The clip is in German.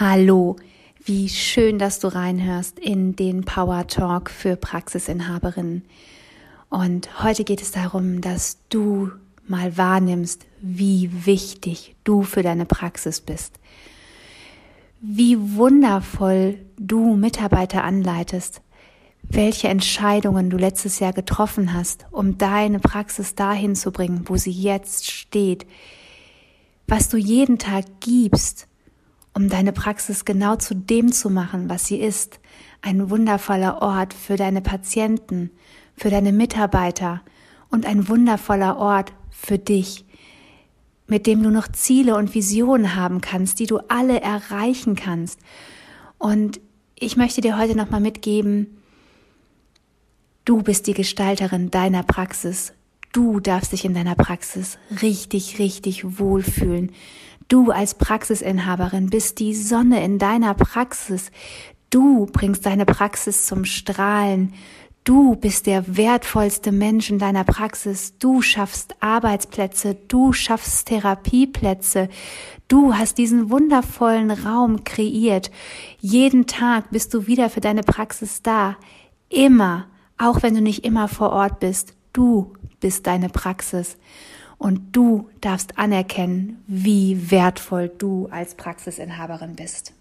Hallo, wie schön, dass du reinhörst in den Power Talk für Praxisinhaberinnen. Und heute geht es darum, dass du mal wahrnimmst, wie wichtig du für deine Praxis bist. Wie wundervoll du Mitarbeiter anleitest, welche Entscheidungen du letztes Jahr getroffen hast, um deine Praxis dahin zu bringen, wo sie jetzt steht, was du jeden Tag gibst, um deine Praxis genau zu dem zu machen, was sie ist. Ein wundervoller Ort für deine Patienten, für deine Mitarbeiter und ein wundervoller Ort für dich, mit dem du noch Ziele und Visionen haben kannst, die du alle erreichen kannst. Und ich möchte dir heute nochmal mitgeben, du bist die Gestalterin deiner Praxis. Du darfst dich in deiner Praxis richtig, richtig wohlfühlen. Du als Praxisinhaberin bist die Sonne in deiner Praxis. Du bringst deine Praxis zum Strahlen. Du bist der wertvollste Mensch in deiner Praxis. Du schaffst Arbeitsplätze. Du schaffst Therapieplätze. Du hast diesen wundervollen Raum kreiert. Jeden Tag bist du wieder für deine Praxis da. Immer. Auch wenn du nicht immer vor Ort bist. Du bist deine Praxis. Und du darfst anerkennen, wie wertvoll du als Praxisinhaberin bist.